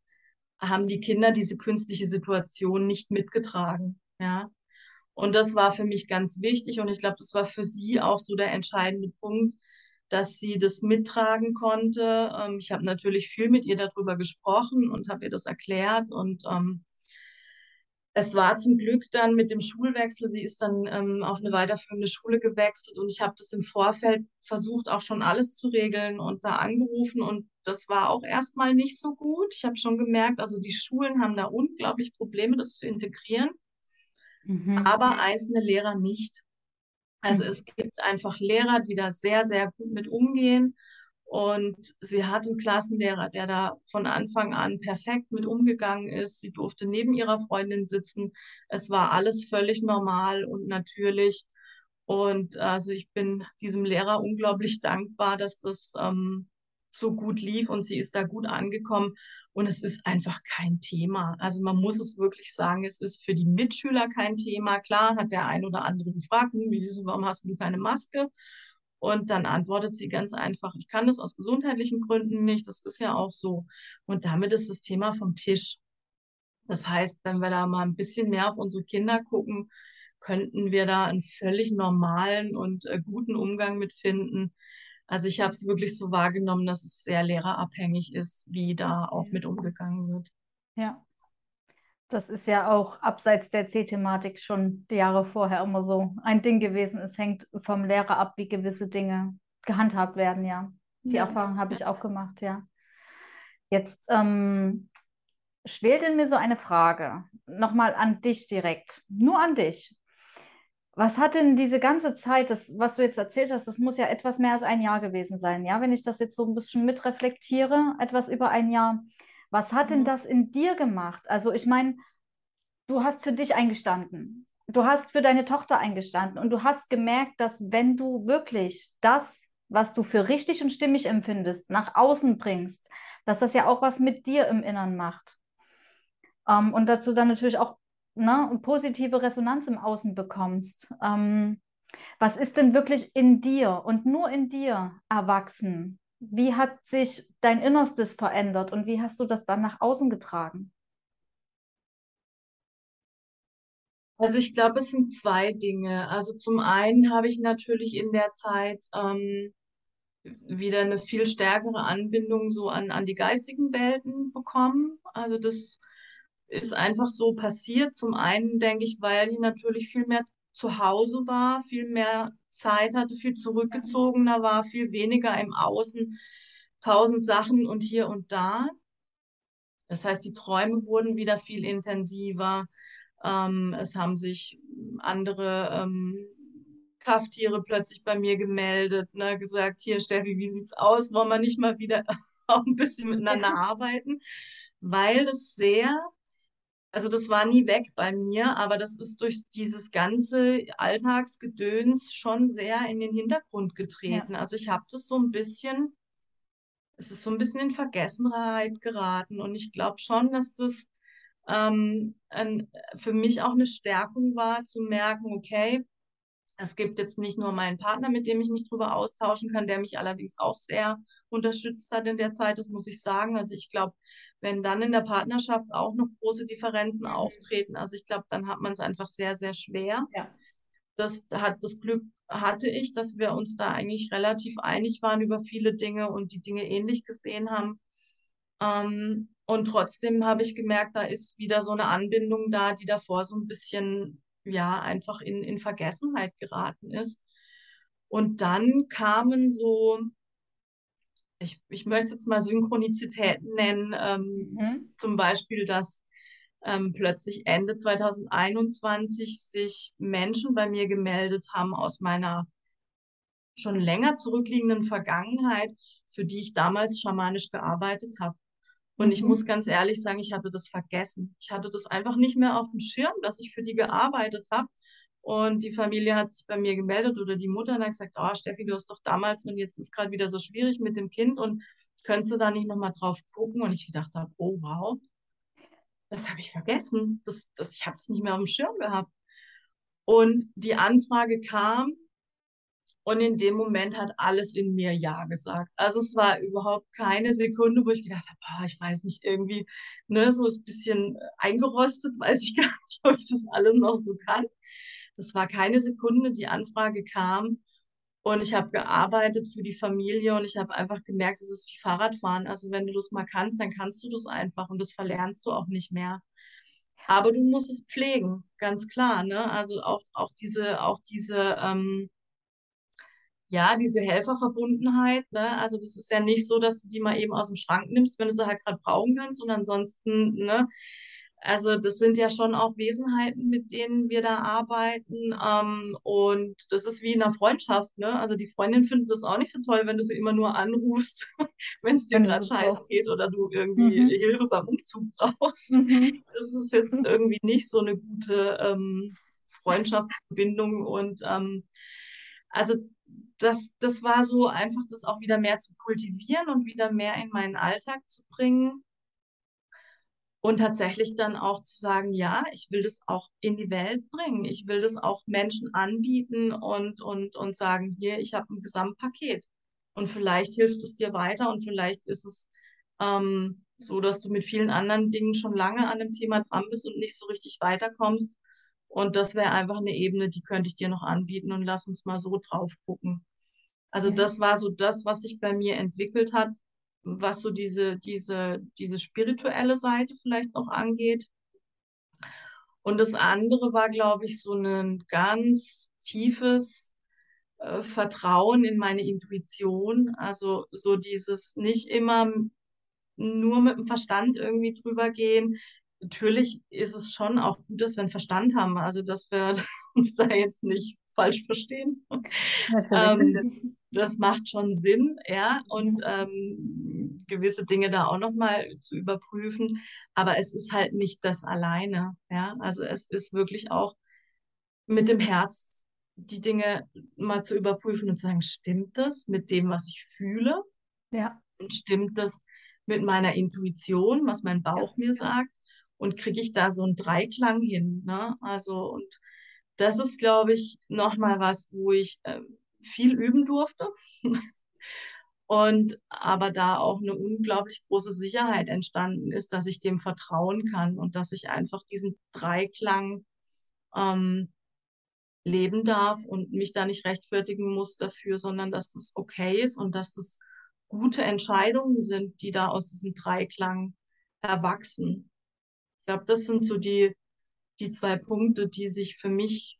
haben die Kinder diese künstliche Situation nicht mitgetragen. Ja. Und das war für mich ganz wichtig und ich glaube, das war für sie auch so der entscheidende Punkt, dass sie das mittragen konnte. Ähm, ich habe natürlich viel mit ihr darüber gesprochen und habe ihr das erklärt und ähm, es war zum Glück dann mit dem Schulwechsel, sie ist dann ähm, auf eine weiterführende Schule gewechselt und ich habe das im Vorfeld versucht, auch schon alles zu regeln und da angerufen und das war auch erstmal nicht so gut. Ich habe schon gemerkt, also die Schulen haben da unglaublich Probleme, das zu integrieren, mhm. aber einzelne Lehrer nicht. Also mhm. es gibt einfach Lehrer, die da sehr, sehr gut mit umgehen und sie hat einen Klassenlehrer, der da von Anfang an perfekt mit umgegangen ist. Sie durfte neben ihrer Freundin sitzen. Es war alles völlig normal und natürlich. Und also ich bin diesem Lehrer unglaublich dankbar, dass das ähm, so gut lief und sie ist da gut angekommen. Und es ist einfach kein Thema. Also man muss es wirklich sagen, es ist für die Mitschüler kein Thema. Klar hat der ein oder andere gefragt, hm, warum hast du keine Maske? Und dann antwortet sie ganz einfach, ich kann das aus gesundheitlichen Gründen nicht, das ist ja auch so. Und damit ist das Thema vom Tisch. Das heißt, wenn wir da mal ein bisschen mehr auf unsere Kinder gucken, könnten wir da einen völlig normalen und äh, guten Umgang mit finden. Also ich habe es wirklich so wahrgenommen, dass es sehr lehrerabhängig ist, wie da auch mit umgegangen wird. Ja, das ist ja auch abseits der C-Thematik schon die Jahre vorher immer so ein Ding gewesen. Es hängt vom Lehrer ab, wie gewisse Dinge gehandhabt werden, ja. Die ja. Erfahrung habe ich auch gemacht, ja. Jetzt ähm, schwelt in mir so eine Frage, nochmal an dich direkt, nur an dich. Was hat denn diese ganze Zeit, das, was du jetzt erzählt hast, das muss ja etwas mehr als ein Jahr gewesen sein, ja? Wenn ich das jetzt so ein bisschen mitreflektiere, etwas über ein Jahr. Was hat denn mhm. das in dir gemacht? Also ich meine, du hast für dich eingestanden. Du hast für deine Tochter eingestanden und du hast gemerkt, dass wenn du wirklich das, was du für richtig und stimmig empfindest, nach außen bringst, dass das ja auch was mit dir im Innern macht. Ähm, und dazu dann natürlich auch ne, positive Resonanz im Außen bekommst. Ähm, was ist denn wirklich in dir und nur in dir erwachsen? Wie hat sich dein Innerstes verändert und wie hast du das dann nach außen getragen? Also ich glaube, es sind zwei Dinge. Also zum einen habe ich natürlich in der Zeit ähm, wieder eine viel stärkere Anbindung so an, an die geistigen Welten bekommen. Also das ist einfach so passiert. Zum einen denke ich, weil ich natürlich viel mehr zu Hause war, viel mehr Zeit hatte, viel zurückgezogener war, viel weniger im Außen, tausend Sachen und hier und da. Das heißt, die Träume wurden wieder viel intensiver. Ähm, es haben sich andere ähm, Krafttiere plötzlich bei mir gemeldet, ne, gesagt, hier Steffi, wie sieht's aus? Wollen wir nicht mal wieder auch ein bisschen miteinander arbeiten? Weil das sehr also das war nie weg bei mir, aber das ist durch dieses ganze Alltagsgedöns schon sehr in den Hintergrund getreten. Ja. Also ich habe das so ein bisschen es ist so ein bisschen in Vergessenheit geraten. Und ich glaube schon, dass das ähm, ein, für mich auch eine Stärkung war, zu merken, okay, es gibt jetzt nicht nur meinen Partner, mit dem ich mich darüber austauschen kann, der mich allerdings auch sehr unterstützt hat in der Zeit, das muss ich sagen. Also ich glaube, wenn dann in der Partnerschaft auch noch große Differenzen mhm. auftreten, also ich glaube, dann hat man es einfach sehr, sehr schwer. Ja. Das hat das Glück hatte ich, dass wir uns da eigentlich relativ einig waren über viele Dinge und die Dinge ähnlich gesehen haben. Ähm, und trotzdem habe ich gemerkt, da ist wieder so eine Anbindung da, die davor so ein bisschen, ja, einfach in, in Vergessenheit geraten ist. Und dann kamen so, ich, ich möchte es jetzt mal Synchronizitäten nennen, ähm, mhm. zum Beispiel, dass ähm, plötzlich Ende 2021 sich Menschen bei mir gemeldet haben aus meiner schon länger zurückliegenden Vergangenheit, für die ich damals schamanisch gearbeitet habe. Und ich mhm. muss ganz ehrlich sagen, ich hatte das vergessen. Ich hatte das einfach nicht mehr auf dem Schirm, dass ich für die gearbeitet habe. Und die Familie hat sich bei mir gemeldet oder die Mutter und hat gesagt, oh Steffi, du hast doch damals und jetzt ist gerade wieder so schwierig mit dem Kind und könntest du da nicht nochmal drauf gucken? Und ich gedacht habe, oh wow, das habe ich vergessen. Das, das, ich habe es nicht mehr auf dem Schirm gehabt. Und die Anfrage kam und in dem Moment hat alles in mir Ja gesagt. Also es war überhaupt keine Sekunde, wo ich gedacht habe, oh, ich weiß nicht, irgendwie, ne, so ein bisschen eingerostet, weiß ich gar nicht, ob ich das alles noch so kann. Das war keine Sekunde, die Anfrage kam und ich habe gearbeitet für die Familie und ich habe einfach gemerkt, es ist wie Fahrradfahren. Also wenn du das mal kannst, dann kannst du das einfach und das verlernst du auch nicht mehr. Aber du musst es pflegen, ganz klar. Ne? Also auch, auch diese, auch diese, ähm, ja, diese Helferverbundenheit. Ne? Also das ist ja nicht so, dass du die mal eben aus dem Schrank nimmst, wenn du sie halt gerade brauchen kannst und ansonsten, ne, also das sind ja schon auch Wesenheiten, mit denen wir da arbeiten. Ähm, und das ist wie in einer Freundschaft. Ne? Also die Freundin findet das auch nicht so toll, wenn du sie immer nur anrufst, wenn es dir gerade scheiße geht oder du irgendwie mhm. Hilfe beim Umzug brauchst. Mhm. Das ist jetzt mhm. irgendwie nicht so eine gute ähm, Freundschaftsverbindung. Und ähm, also das, das war so einfach, das auch wieder mehr zu kultivieren und wieder mehr in meinen Alltag zu bringen. Und tatsächlich dann auch zu sagen, ja, ich will das auch in die Welt bringen. Ich will das auch Menschen anbieten und, und, und sagen, hier, ich habe ein Gesamtpaket. Und vielleicht hilft es dir weiter und vielleicht ist es ähm, so, dass du mit vielen anderen Dingen schon lange an dem Thema dran bist und nicht so richtig weiterkommst. Und das wäre einfach eine Ebene, die könnte ich dir noch anbieten und lass uns mal so drauf gucken. Also ja. das war so das, was sich bei mir entwickelt hat, was so diese, diese, diese spirituelle Seite vielleicht auch angeht. Und das andere war, glaube ich, so ein ganz tiefes äh, Vertrauen in meine Intuition. Also so dieses nicht immer nur mit dem Verstand irgendwie drüber gehen. Natürlich ist es schon auch gut, dass wir einen Verstand haben. Also dass wir uns da jetzt nicht falsch verstehen. Ähm, das macht schon Sinn, ja, und ähm, gewisse Dinge da auch nochmal zu überprüfen. Aber es ist halt nicht das alleine, ja. Also es ist wirklich auch mit dem Herz die Dinge mal zu überprüfen und zu sagen, stimmt das mit dem, was ich fühle? Ja. Und stimmt das mit meiner Intuition, was mein Bauch ja. mir sagt? Und kriege ich da so einen Dreiklang hin? Ne? Also, und das ist, glaube ich, nochmal was, wo ich äh, viel üben durfte. Und aber da auch eine unglaublich große Sicherheit entstanden ist, dass ich dem vertrauen kann und dass ich einfach diesen Dreiklang ähm, leben darf und mich da nicht rechtfertigen muss dafür, sondern dass das okay ist und dass das gute Entscheidungen sind, die da aus diesem Dreiklang erwachsen. Ich glaube, das sind so die, die zwei Punkte, die sich für mich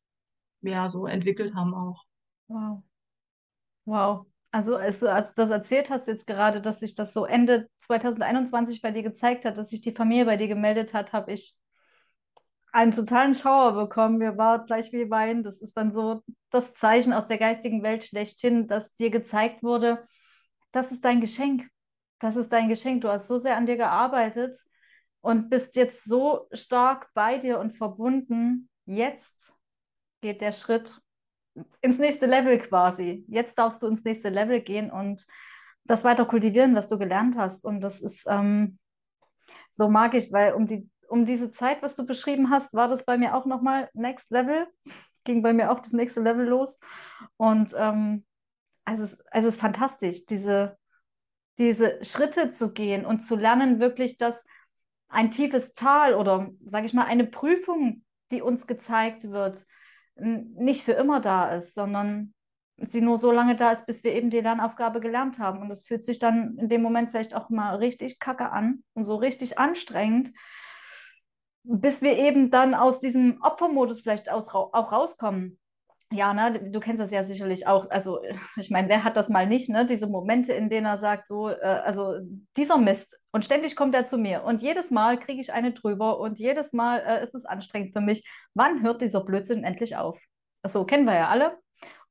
ja so entwickelt haben auch. Wow. Wow. Also als du das erzählt hast jetzt gerade, dass sich das so Ende 2021 bei dir gezeigt hat, dass sich die Familie bei dir gemeldet hat, habe ich einen totalen Schauer bekommen. Mir war gleich wie Wein. Das ist dann so das Zeichen aus der geistigen Welt schlechthin, dass dir gezeigt wurde, das ist dein Geschenk. Das ist dein Geschenk. Du hast so sehr an dir gearbeitet und bist jetzt so stark bei dir und verbunden. Jetzt geht der Schritt ins nächste Level quasi. Jetzt darfst du ins nächste Level gehen und das weiter kultivieren, was du gelernt hast. Und das ist ähm, so magisch, weil um die, um diese Zeit, was du beschrieben hast, war das bei mir auch nochmal Next Level. Ging bei mir auch das nächste Level los. Und ähm, also es, also es ist fantastisch, diese, diese Schritte zu gehen und zu lernen, wirklich, dass ein tiefes Tal oder, sage ich mal, eine Prüfung, die uns gezeigt wird, nicht für immer da ist, sondern sie nur so lange da ist, bis wir eben die Lernaufgabe gelernt haben. Und das fühlt sich dann in dem Moment vielleicht auch mal richtig kacke an und so richtig anstrengend, bis wir eben dann aus diesem Opfermodus vielleicht aus, auch rauskommen. Ja, ne, du kennst das ja sicherlich auch. Also, ich meine, wer hat das mal nicht, ne? Diese Momente, in denen er sagt, so, äh, also dieser Mist. Und ständig kommt er zu mir. Und jedes Mal kriege ich eine drüber und jedes Mal äh, ist es anstrengend für mich. Wann hört dieser Blödsinn endlich auf? So kennen wir ja alle.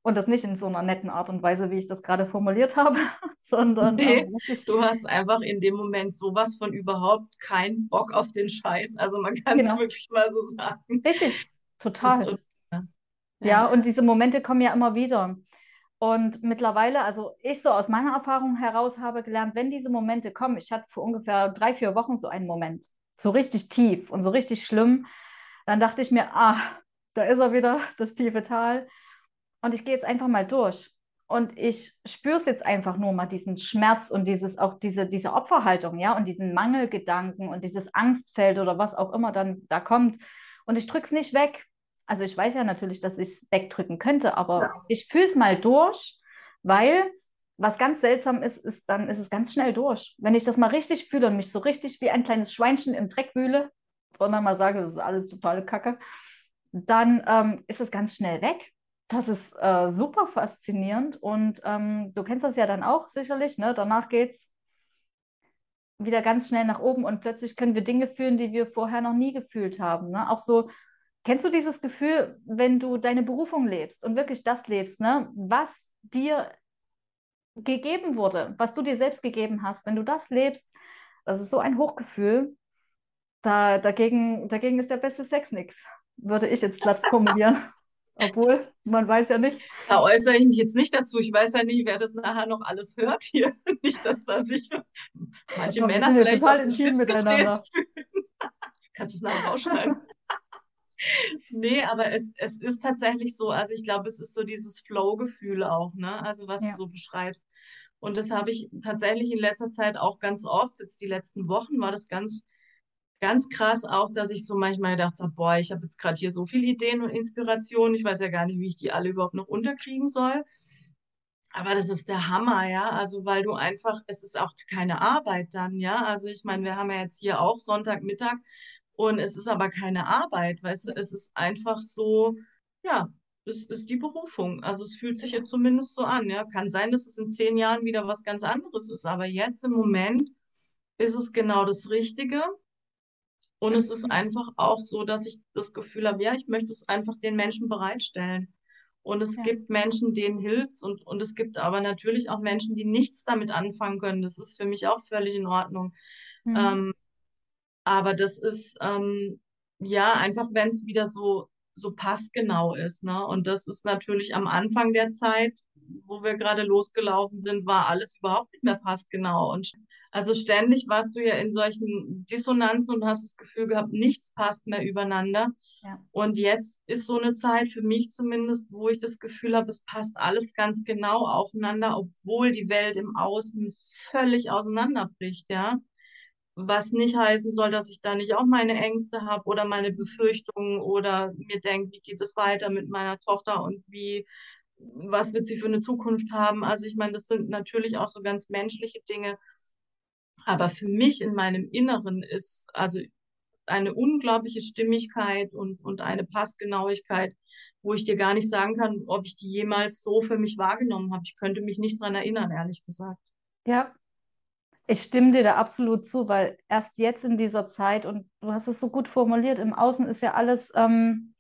Und das nicht in so einer netten Art und Weise, wie ich das gerade formuliert habe, sondern. Nee, ähm, du hast einfach in dem Moment sowas von überhaupt keinen Bock auf den Scheiß. Also man kann es genau. wirklich mal so sagen. Richtig, total. Ja. ja, und diese Momente kommen ja immer wieder. Und mittlerweile, also ich so aus meiner Erfahrung heraus habe gelernt, wenn diese Momente kommen, ich hatte vor ungefähr drei, vier Wochen so einen Moment, so richtig tief und so richtig schlimm, dann dachte ich mir, ah, da ist er wieder, das tiefe Tal. Und ich gehe jetzt einfach mal durch. Und ich spüre es jetzt einfach nur mal, diesen Schmerz und dieses, auch diese, diese Opferhaltung, ja, und diesen Mangelgedanken und dieses Angstfeld oder was auch immer dann da kommt. Und ich drücke es nicht weg. Also ich weiß ja natürlich, dass ich es wegdrücken könnte, aber ja. ich fühle es mal durch, weil was ganz seltsam ist, ist dann ist es ganz schnell durch. Wenn ich das mal richtig fühle und mich so richtig wie ein kleines Schweinchen im Dreck wühle und dann mal sage, das ist alles totale Kacke, dann ähm, ist es ganz schnell weg das ist äh, super faszinierend und ähm, du kennst das ja dann auch sicherlich, ne? Danach geht es wieder ganz schnell nach oben und plötzlich können wir Dinge fühlen, die wir vorher noch nie gefühlt haben. Ne? Auch so, kennst du dieses Gefühl, wenn du deine Berufung lebst und wirklich das lebst, ne? was dir gegeben wurde, was du dir selbst gegeben hast, wenn du das lebst, das ist so ein Hochgefühl. Da, dagegen, dagegen ist der beste Sex nichts, würde ich jetzt glatt formulieren. Obwohl, man weiß ja nicht. Da äußere ich mich jetzt nicht dazu. Ich weiß ja nicht, wer das nachher noch alles hört hier. Nicht, dass da sich manche Männer sind vielleicht total entschieden miteinander. Kannst du es nachher rausschneiden? Nee, aber es, es ist tatsächlich so. Also ich glaube, es ist so dieses Flow-Gefühl auch, ne? Also was ja. du so beschreibst. Und das habe ich tatsächlich in letzter Zeit auch ganz oft. Jetzt die letzten Wochen war das ganz ganz krass auch, dass ich so manchmal gedacht habe, boah, ich habe jetzt gerade hier so viele Ideen und Inspirationen, ich weiß ja gar nicht, wie ich die alle überhaupt noch unterkriegen soll. Aber das ist der Hammer, ja. Also, weil du einfach, es ist auch keine Arbeit dann, ja. Also, ich meine, wir haben ja jetzt hier auch Sonntagmittag und es ist aber keine Arbeit, weißt du, es ist einfach so, ja, es ist die Berufung. Also, es fühlt sich jetzt zumindest so an, ja. Kann sein, dass es in zehn Jahren wieder was ganz anderes ist, aber jetzt im Moment ist es genau das Richtige. Und es ist einfach auch so, dass ich das Gefühl habe, ja, ich möchte es einfach den Menschen bereitstellen. Und es ja. gibt Menschen, denen hilft und, und es gibt aber natürlich auch Menschen, die nichts damit anfangen können. Das ist für mich auch völlig in Ordnung. Mhm. Ähm, aber das ist ähm, ja einfach, wenn es wieder so, so passgenau ist. Ne? Und das ist natürlich am Anfang der Zeit, wo wir gerade losgelaufen sind, war alles überhaupt nicht mehr passgenau. Und also ständig warst du ja in solchen Dissonanzen und hast das Gefühl gehabt, nichts passt mehr übereinander. Ja. Und jetzt ist so eine Zeit für mich zumindest, wo ich das Gefühl habe, es passt alles ganz genau aufeinander, obwohl die Welt im Außen völlig auseinanderbricht, ja. Was nicht heißen soll, dass ich da nicht auch meine Ängste habe oder meine Befürchtungen oder mir denke, wie geht es weiter mit meiner Tochter und wie, was wird sie für eine Zukunft haben. Also ich meine, das sind natürlich auch so ganz menschliche Dinge aber für mich in meinem Inneren ist also eine unglaubliche Stimmigkeit und, und eine Passgenauigkeit, wo ich dir gar nicht sagen kann, ob ich die jemals so für mich wahrgenommen habe. Ich könnte mich nicht dran erinnern, ehrlich gesagt. Ja, ich stimme dir da absolut zu, weil erst jetzt in dieser Zeit, und du hast es so gut formuliert, im Außen ist ja alles ähm,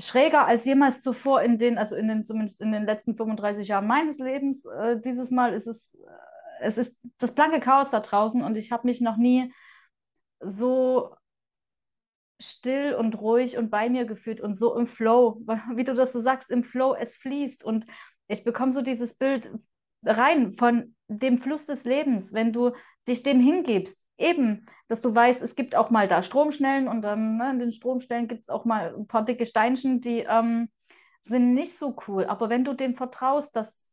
schräger als jemals zuvor in den, also in den, zumindest in den letzten 35 Jahren meines Lebens. Äh, dieses Mal ist es äh, es ist das blanke Chaos da draußen und ich habe mich noch nie so still und ruhig und bei mir gefühlt und so im Flow, wie du das so sagst, im Flow, es fließt und ich bekomme so dieses Bild rein von dem Fluss des Lebens, wenn du dich dem hingibst, eben, dass du weißt, es gibt auch mal da Stromschnellen und dann ne, in den Stromstellen gibt es auch mal ein paar dicke Steinchen, die ähm, sind nicht so cool. Aber wenn du dem vertraust, dass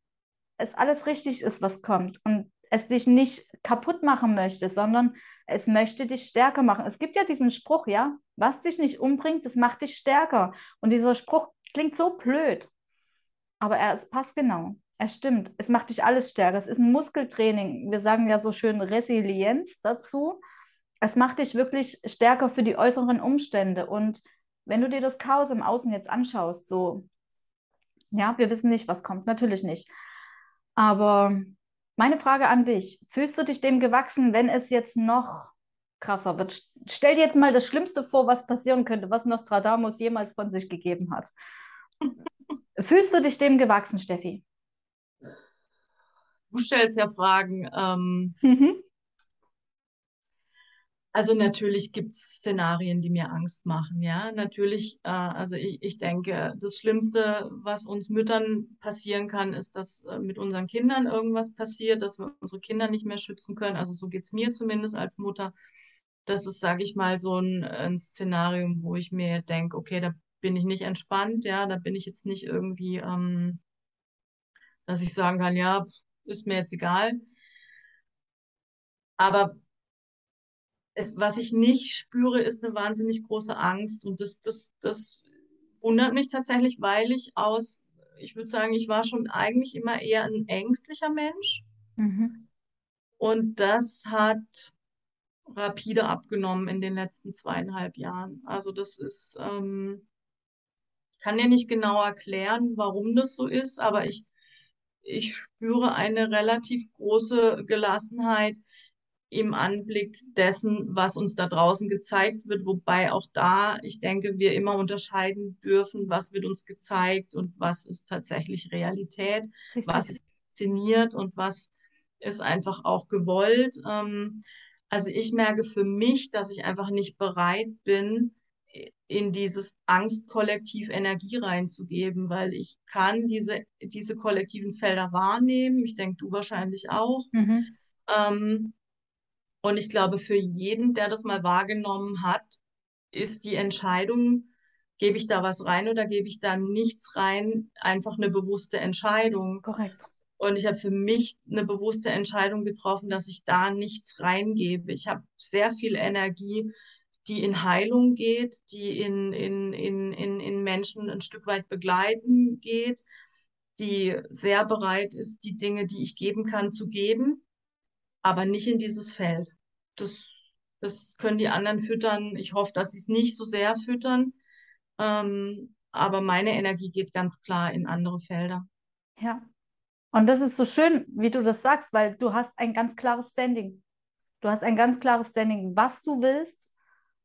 es alles richtig ist, was kommt und es dich nicht kaputt machen möchte, sondern es möchte dich stärker machen. Es gibt ja diesen Spruch, ja, was dich nicht umbringt, das macht dich stärker. Und dieser Spruch klingt so blöd, aber er ist passgenau. Er stimmt. Es macht dich alles stärker. Es ist ein Muskeltraining. Wir sagen ja so schön Resilienz dazu. Es macht dich wirklich stärker für die äußeren Umstände. Und wenn du dir das Chaos im Außen jetzt anschaust, so, ja, wir wissen nicht, was kommt, natürlich nicht. Aber meine Frage an dich, fühlst du dich dem gewachsen, wenn es jetzt noch krasser wird? Stell dir jetzt mal das Schlimmste vor, was passieren könnte, was Nostradamus jemals von sich gegeben hat. Fühlst du dich dem gewachsen, Steffi? Du stellst ja Fragen. Ähm, mhm. Also natürlich gibt es Szenarien, die mir Angst machen, ja. Natürlich, äh, also ich, ich denke, das Schlimmste, was uns Müttern passieren kann, ist, dass äh, mit unseren Kindern irgendwas passiert, dass wir unsere Kinder nicht mehr schützen können. Also so geht es mir zumindest als Mutter. Das ist, sage ich mal, so ein, ein Szenario, wo ich mir denke, okay, da bin ich nicht entspannt, ja, da bin ich jetzt nicht irgendwie, ähm, dass ich sagen kann, ja, ist mir jetzt egal. Aber es, was ich nicht spüre, ist eine wahnsinnig große Angst. Und das, das, das wundert mich tatsächlich, weil ich aus, ich würde sagen, ich war schon eigentlich immer eher ein ängstlicher Mensch. Mhm. Und das hat rapide abgenommen in den letzten zweieinhalb Jahren. Also das ist, ähm, kann dir nicht genau erklären, warum das so ist, aber ich, ich spüre eine relativ große Gelassenheit, im Anblick dessen, was uns da draußen gezeigt wird, wobei auch da, ich denke, wir immer unterscheiden dürfen, was wird uns gezeigt und was ist tatsächlich Realität, Richtig. was ist inszeniert und was ist einfach auch gewollt. Ähm, also ich merke für mich, dass ich einfach nicht bereit bin, in dieses Angstkollektiv Energie reinzugeben, weil ich kann diese, diese kollektiven Felder wahrnehmen. Ich denke, du wahrscheinlich auch. Mhm. Ähm, und ich glaube, für jeden, der das mal wahrgenommen hat, ist die Entscheidung, gebe ich da was rein oder gebe ich da nichts rein, einfach eine bewusste Entscheidung. Korrekt. Und ich habe für mich eine bewusste Entscheidung getroffen, dass ich da nichts reingebe. Ich habe sehr viel Energie, die in Heilung geht, die in, in, in, in, in Menschen ein Stück weit begleiten geht, die sehr bereit ist, die Dinge, die ich geben kann, zu geben aber nicht in dieses Feld. Das, das können die anderen füttern. Ich hoffe, dass sie es nicht so sehr füttern. Ähm, aber meine Energie geht ganz klar in andere Felder. Ja. Und das ist so schön, wie du das sagst, weil du hast ein ganz klares Standing. Du hast ein ganz klares Standing, was du willst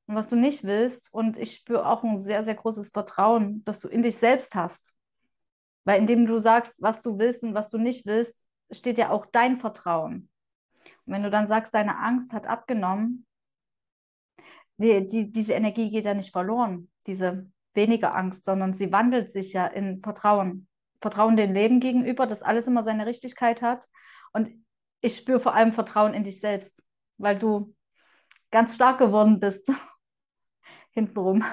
und was du nicht willst. Und ich spüre auch ein sehr, sehr großes Vertrauen, das du in dich selbst hast. Weil indem du sagst, was du willst und was du nicht willst, steht ja auch dein Vertrauen. Und wenn du dann sagst, deine Angst hat abgenommen, die, die, diese Energie geht ja nicht verloren, diese weniger Angst, sondern sie wandelt sich ja in Vertrauen. Vertrauen dem Leben gegenüber, dass alles immer seine Richtigkeit hat. Und ich spüre vor allem Vertrauen in dich selbst, weil du ganz stark geworden bist. Hintenrum.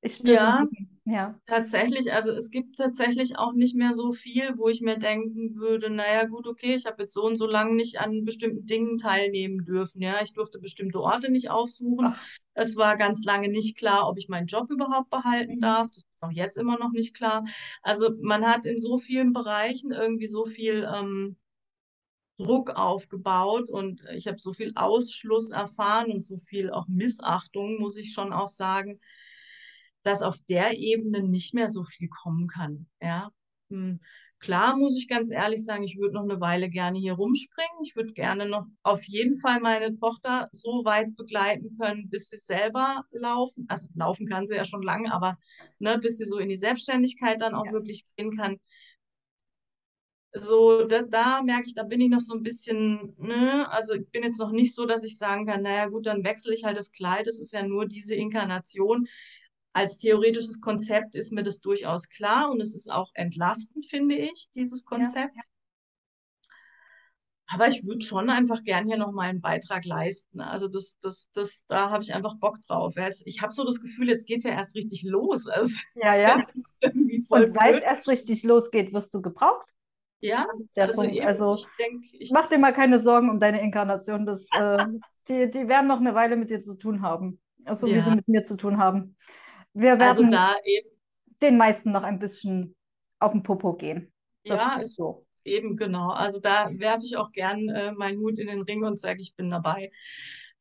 Ich ja, ja, tatsächlich. Also es gibt tatsächlich auch nicht mehr so viel, wo ich mir denken würde, naja, gut, okay, ich habe jetzt so und so lange nicht an bestimmten Dingen teilnehmen dürfen. Ja, ich durfte bestimmte Orte nicht aufsuchen. Ach. Es war ganz lange nicht klar, ob ich meinen Job überhaupt behalten mhm. darf. Das ist auch jetzt immer noch nicht klar. Also man hat in so vielen Bereichen irgendwie so viel ähm, Druck aufgebaut und ich habe so viel Ausschluss erfahren und so viel auch Missachtung, muss ich schon auch sagen dass auf der Ebene nicht mehr so viel kommen kann. Ja, hm. Klar muss ich ganz ehrlich sagen, ich würde noch eine Weile gerne hier rumspringen. Ich würde gerne noch auf jeden Fall meine Tochter so weit begleiten können, bis sie selber laufen. Also laufen kann sie ja schon lange, aber ne, bis sie so in die Selbstständigkeit dann auch ja. wirklich gehen kann. So, da, da merke ich, da bin ich noch so ein bisschen, ne, also ich bin jetzt noch nicht so, dass ich sagen kann, naja gut, dann wechsle ich halt das Kleid, das ist ja nur diese Inkarnation als theoretisches Konzept ist mir das durchaus klar und es ist auch entlastend, finde ich, dieses Konzept. Ja, Aber ich würde schon einfach gern hier noch mal einen Beitrag leisten. Also das, das, das, da habe ich einfach Bock drauf. Ich habe so das Gefühl, jetzt geht es ja erst richtig los. Also ja, ja. Und weil es erst richtig losgeht, wirst du gebraucht. Ja, das ist der also Punkt. Eben, also ich denk, ich mach dir mal keine Sorgen um deine Inkarnation. Das, äh, die, die werden noch eine Weile mit dir zu tun haben. So also, ja. wie sie mit mir zu tun haben. Wir also werden also den meisten noch ein bisschen auf den Popo gehen. Das ja, ist so. Eben, genau. Also da werfe ich auch gern äh, meinen Hut in den Ring und sage, ich bin dabei.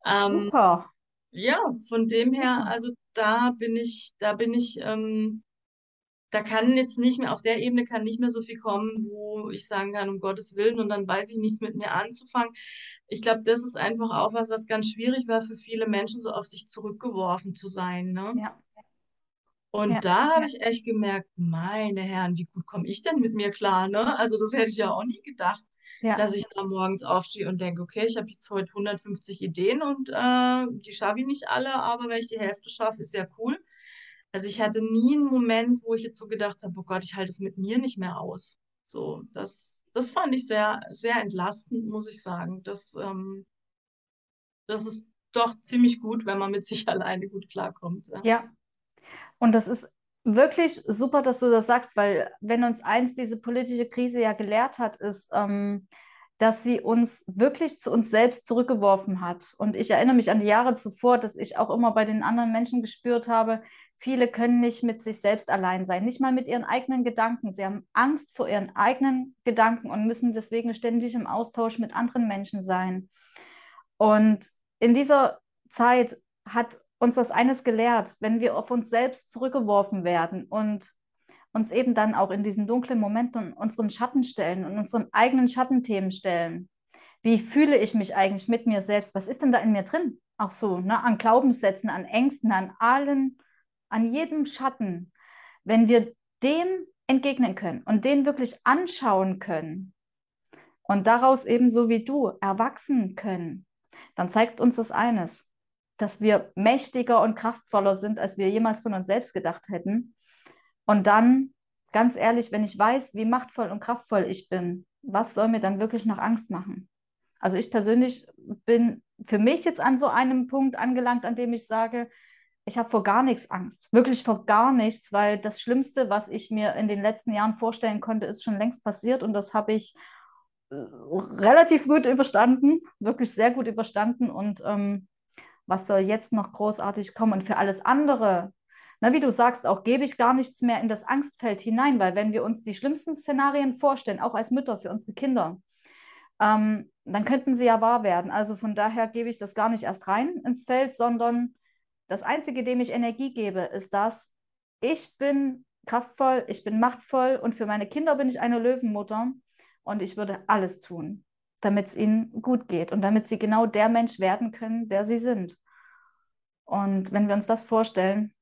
Ähm, Super. Ja, von dem her, also da bin ich, da bin ich, ähm, da kann jetzt nicht mehr, auf der Ebene kann nicht mehr so viel kommen, wo ich sagen kann, um Gottes Willen, und dann weiß ich nichts mit mir anzufangen. Ich glaube, das ist einfach auch was, was ganz schwierig war für viele Menschen, so auf sich zurückgeworfen zu sein. Ne? Ja. Und ja. da habe ich echt gemerkt, meine Herren, wie gut komme ich denn mit mir klar, ne? Also das hätte ich ja auch nie gedacht, ja. dass ich da morgens aufstehe und denke, okay, ich habe jetzt heute 150 Ideen und äh, die schaffe ich nicht alle, aber wenn ich die Hälfte schaffe, ist ja cool. Also ich hatte nie einen Moment, wo ich jetzt so gedacht habe, oh Gott, ich halte es mit mir nicht mehr aus. So, das, das fand ich sehr, sehr entlastend, muss ich sagen. Das, ähm, das ist doch ziemlich gut, wenn man mit sich alleine gut klarkommt. Ja, ja und das ist wirklich super, dass du das sagst, weil wenn uns eins diese politische Krise ja gelehrt hat, ist, ähm, dass sie uns wirklich zu uns selbst zurückgeworfen hat. Und ich erinnere mich an die Jahre zuvor, dass ich auch immer bei den anderen Menschen gespürt habe, viele können nicht mit sich selbst allein sein, nicht mal mit ihren eigenen Gedanken. Sie haben Angst vor ihren eigenen Gedanken und müssen deswegen ständig im Austausch mit anderen Menschen sein. Und in dieser Zeit hat uns das eines gelehrt, wenn wir auf uns selbst zurückgeworfen werden und uns eben dann auch in diesen dunklen Momenten unseren Schatten stellen und unseren eigenen Schattenthemen stellen. Wie fühle ich mich eigentlich mit mir selbst? Was ist denn da in mir drin? Auch so, ne, an Glaubenssätzen, an Ängsten, an allen, an jedem Schatten. Wenn wir dem entgegnen können und den wirklich anschauen können und daraus ebenso wie du erwachsen können, dann zeigt uns das eines dass wir mächtiger und kraftvoller sind, als wir jemals von uns selbst gedacht hätten. Und dann, ganz ehrlich, wenn ich weiß, wie machtvoll und kraftvoll ich bin, was soll mir dann wirklich noch Angst machen? Also ich persönlich bin für mich jetzt an so einem Punkt angelangt, an dem ich sage, ich habe vor gar nichts Angst, wirklich vor gar nichts, weil das Schlimmste, was ich mir in den letzten Jahren vorstellen konnte, ist schon längst passiert und das habe ich äh, relativ gut überstanden, wirklich sehr gut überstanden und ähm, was soll jetzt noch großartig kommen? Und für alles andere, na, wie du sagst, auch gebe ich gar nichts mehr in das Angstfeld hinein, weil wenn wir uns die schlimmsten Szenarien vorstellen, auch als Mütter für unsere Kinder, ähm, dann könnten sie ja wahr werden. Also von daher gebe ich das gar nicht erst rein ins Feld, sondern das Einzige, dem ich Energie gebe, ist das, ich bin kraftvoll, ich bin machtvoll und für meine Kinder bin ich eine Löwenmutter und ich würde alles tun, damit es ihnen gut geht und damit sie genau der Mensch werden können, der sie sind. Und wenn wir uns das vorstellen,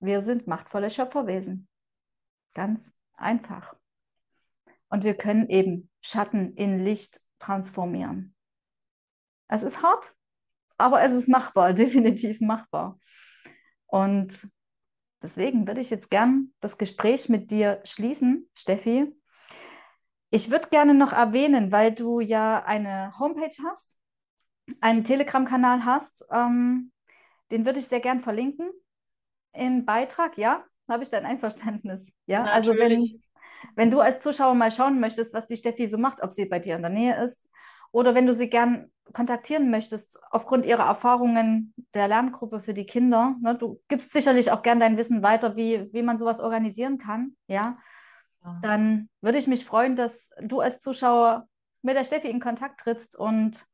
wir sind machtvolle Schöpferwesen. Ganz einfach. Und wir können eben Schatten in Licht transformieren. Es ist hart, aber es ist machbar, definitiv machbar. Und deswegen würde ich jetzt gern das Gespräch mit dir schließen, Steffi, ich würde gerne noch erwähnen, weil du ja eine Homepage hast, einen Telegram-Kanal hast, ähm, den würde ich sehr gern verlinken im Beitrag, ja? Habe ich dein Einverständnis? Ja, Natürlich. also wenn, wenn du als Zuschauer mal schauen möchtest, was die Steffi so macht, ob sie bei dir in der Nähe ist oder wenn du sie gern kontaktieren möchtest aufgrund ihrer Erfahrungen der Lerngruppe für die Kinder, ne, du gibst sicherlich auch gern dein Wissen weiter, wie, wie man sowas organisieren kann, ja, dann würde ich mich freuen, dass du als Zuschauer mit der Steffi in Kontakt trittst und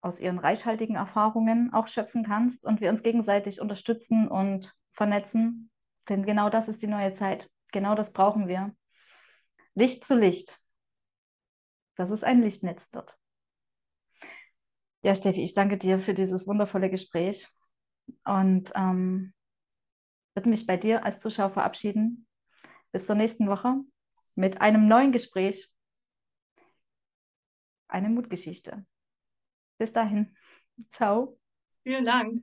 aus ihren reichhaltigen Erfahrungen auch schöpfen kannst und wir uns gegenseitig unterstützen und vernetzen. Denn genau das ist die neue Zeit. Genau das brauchen wir. Licht zu Licht. Dass es ein Lichtnetz wird. Ja, Steffi, ich danke dir für dieses wundervolle Gespräch und ähm, würde mich bei dir als Zuschauer verabschieden bis zur nächsten Woche mit einem neuen Gespräch. Eine Mutgeschichte. Bis dahin. Ciao. Vielen Dank.